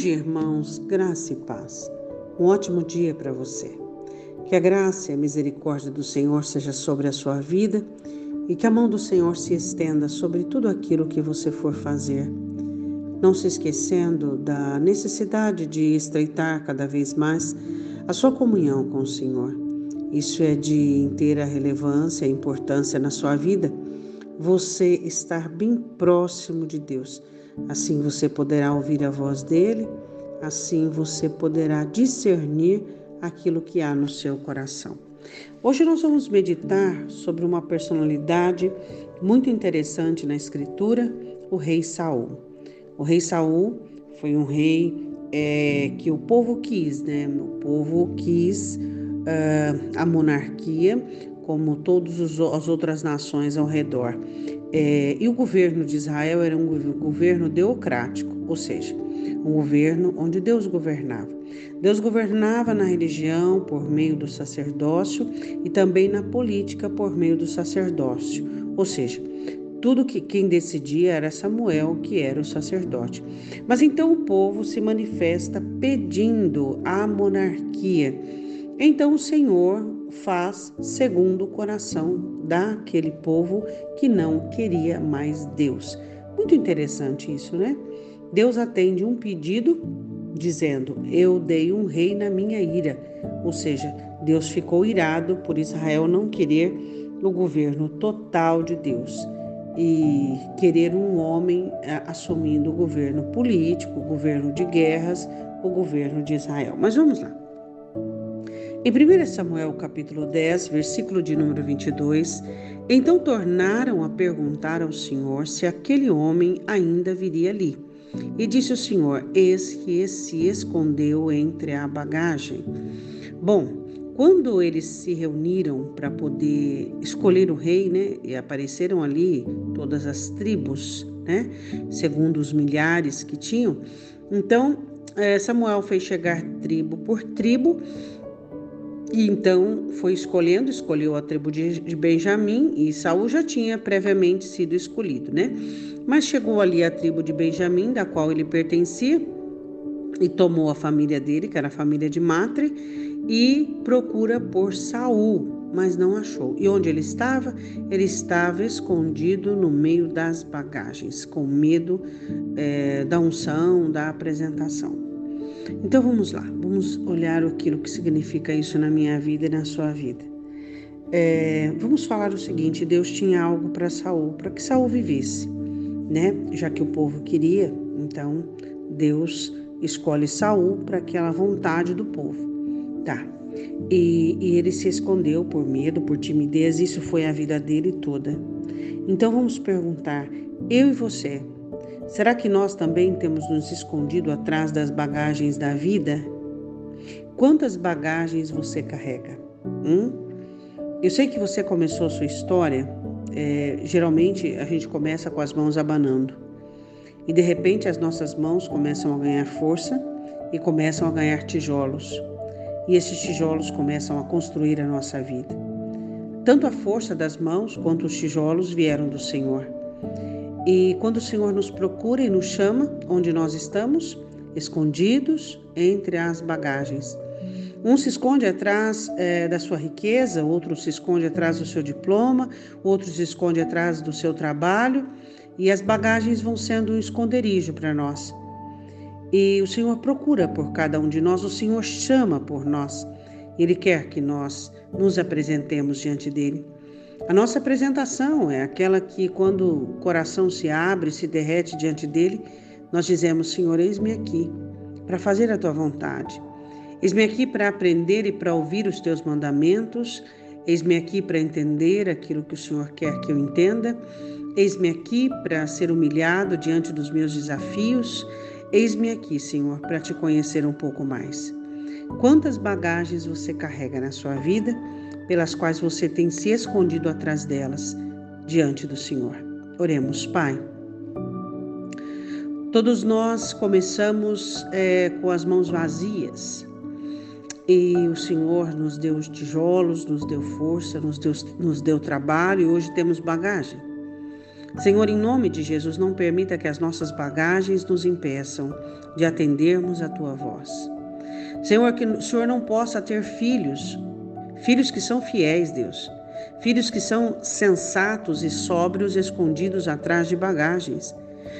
dia, irmãos, graça e paz. Um ótimo dia para você. Que a graça e a misericórdia do Senhor seja sobre a sua vida e que a mão do Senhor se estenda sobre tudo aquilo que você for fazer. Não se esquecendo da necessidade de estreitar cada vez mais a sua comunhão com o Senhor. Isso é de inteira relevância e importância na sua vida. Você estar bem próximo de Deus Assim você poderá ouvir a voz dele, assim você poderá discernir aquilo que há no seu coração. Hoje nós vamos meditar sobre uma personalidade muito interessante na Escritura, o rei Saul. O rei Saul foi um rei é, que o povo quis, né? O povo quis uh, a monarquia, como todas as outras nações ao redor. É, e o governo de Israel era um governo teocrático, ou seja, um governo onde Deus governava. Deus governava na religião por meio do sacerdócio e também na política por meio do sacerdócio, ou seja, tudo que quem decidia era Samuel, que era o sacerdote. Mas então o povo se manifesta pedindo a monarquia. Então o Senhor faz segundo o coração daquele povo que não queria mais Deus. Muito interessante isso, né? Deus atende um pedido dizendo: Eu dei um rei na minha ira. Ou seja, Deus ficou irado por Israel não querer o governo total de Deus e querer um homem eh, assumindo o governo político, o governo de guerras, o governo de Israel. Mas vamos lá. Em 1 Samuel capítulo 10, versículo de número 22, então tornaram a perguntar ao Senhor se aquele homem ainda viria ali. E disse o Senhor: Eis que se escondeu entre a bagagem. Bom, quando eles se reuniram para poder escolher o rei, né, e apareceram ali todas as tribos, né, segundo os milhares que tinham, então eh, Samuel fez chegar tribo por tribo e então foi escolhendo, escolheu a tribo de Benjamim e Saul já tinha previamente sido escolhido, né? Mas chegou ali a tribo de Benjamim, da qual ele pertencia, e tomou a família dele, que era a família de Matre, e procura por Saul, mas não achou. E onde ele estava? Ele estava escondido no meio das bagagens, com medo é, da unção, da apresentação. Então vamos lá, vamos olhar aquilo que significa isso na minha vida e na sua vida. É, vamos falar o seguinte: Deus tinha algo para Saul, para que Saul vivesse, né? Já que o povo queria, então Deus escolhe Saul para aquela vontade do povo, tá? E, e ele se escondeu por medo, por timidez. Isso foi a vida dele toda. Então vamos perguntar: eu e você, Será que nós também temos nos escondido atrás das bagagens da vida? Quantas bagagens você carrega? Hum? Eu sei que você começou a sua história, é, geralmente a gente começa com as mãos abanando. E de repente as nossas mãos começam a ganhar força e começam a ganhar tijolos. E esses tijolos começam a construir a nossa vida. Tanto a força das mãos quanto os tijolos vieram do Senhor. E quando o Senhor nos procura e nos chama, onde nós estamos? Escondidos entre as bagagens. Um se esconde atrás é, da sua riqueza, outro se esconde atrás do seu diploma, outro se esconde atrás do seu trabalho, e as bagagens vão sendo um esconderijo para nós. E o Senhor procura por cada um de nós, o Senhor chama por nós. Ele quer que nós nos apresentemos diante dele. A nossa apresentação é aquela que, quando o coração se abre, se derrete diante dele, nós dizemos: Senhor, eis-me aqui para fazer a tua vontade. Eis-me aqui para aprender e para ouvir os teus mandamentos. Eis-me aqui para entender aquilo que o Senhor quer que eu entenda. Eis-me aqui para ser humilhado diante dos meus desafios. Eis-me aqui, Senhor, para te conhecer um pouco mais. Quantas bagagens você carrega na sua vida? Pelas quais você tem se escondido atrás delas diante do Senhor. Oremos, Pai. Todos nós começamos é, com as mãos vazias e o Senhor nos deu os tijolos, nos deu força, nos deu, nos deu trabalho e hoje temos bagagem. Senhor, em nome de Jesus, não permita que as nossas bagagens nos impeçam de atendermos a tua voz. Senhor, que o Senhor não possa ter filhos, filhos que são fiéis, Deus, filhos que são sensatos e sóbrios, escondidos atrás de bagagens,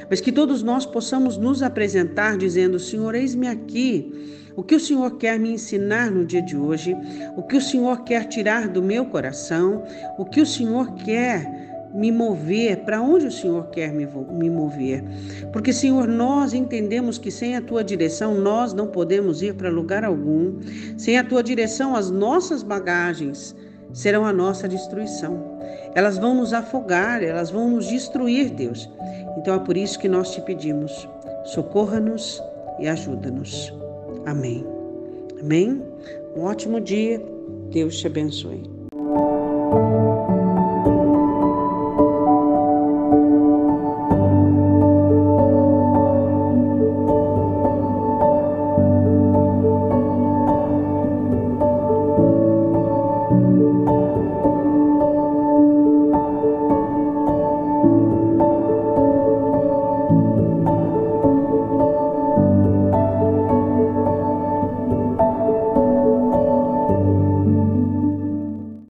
mas que todos nós possamos nos apresentar dizendo: Senhor, eis-me aqui. O que o Senhor quer me ensinar no dia de hoje? O que o Senhor quer tirar do meu coração? O que o Senhor quer me mover, para onde o Senhor quer me, me mover. Porque, Senhor, nós entendemos que sem a tua direção nós não podemos ir para lugar algum. Sem a tua direção, as nossas bagagens serão a nossa destruição. Elas vão nos afogar, elas vão nos destruir, Deus. Então é por isso que nós te pedimos: socorra-nos e ajuda-nos. Amém. Amém. Um ótimo dia. Deus te abençoe.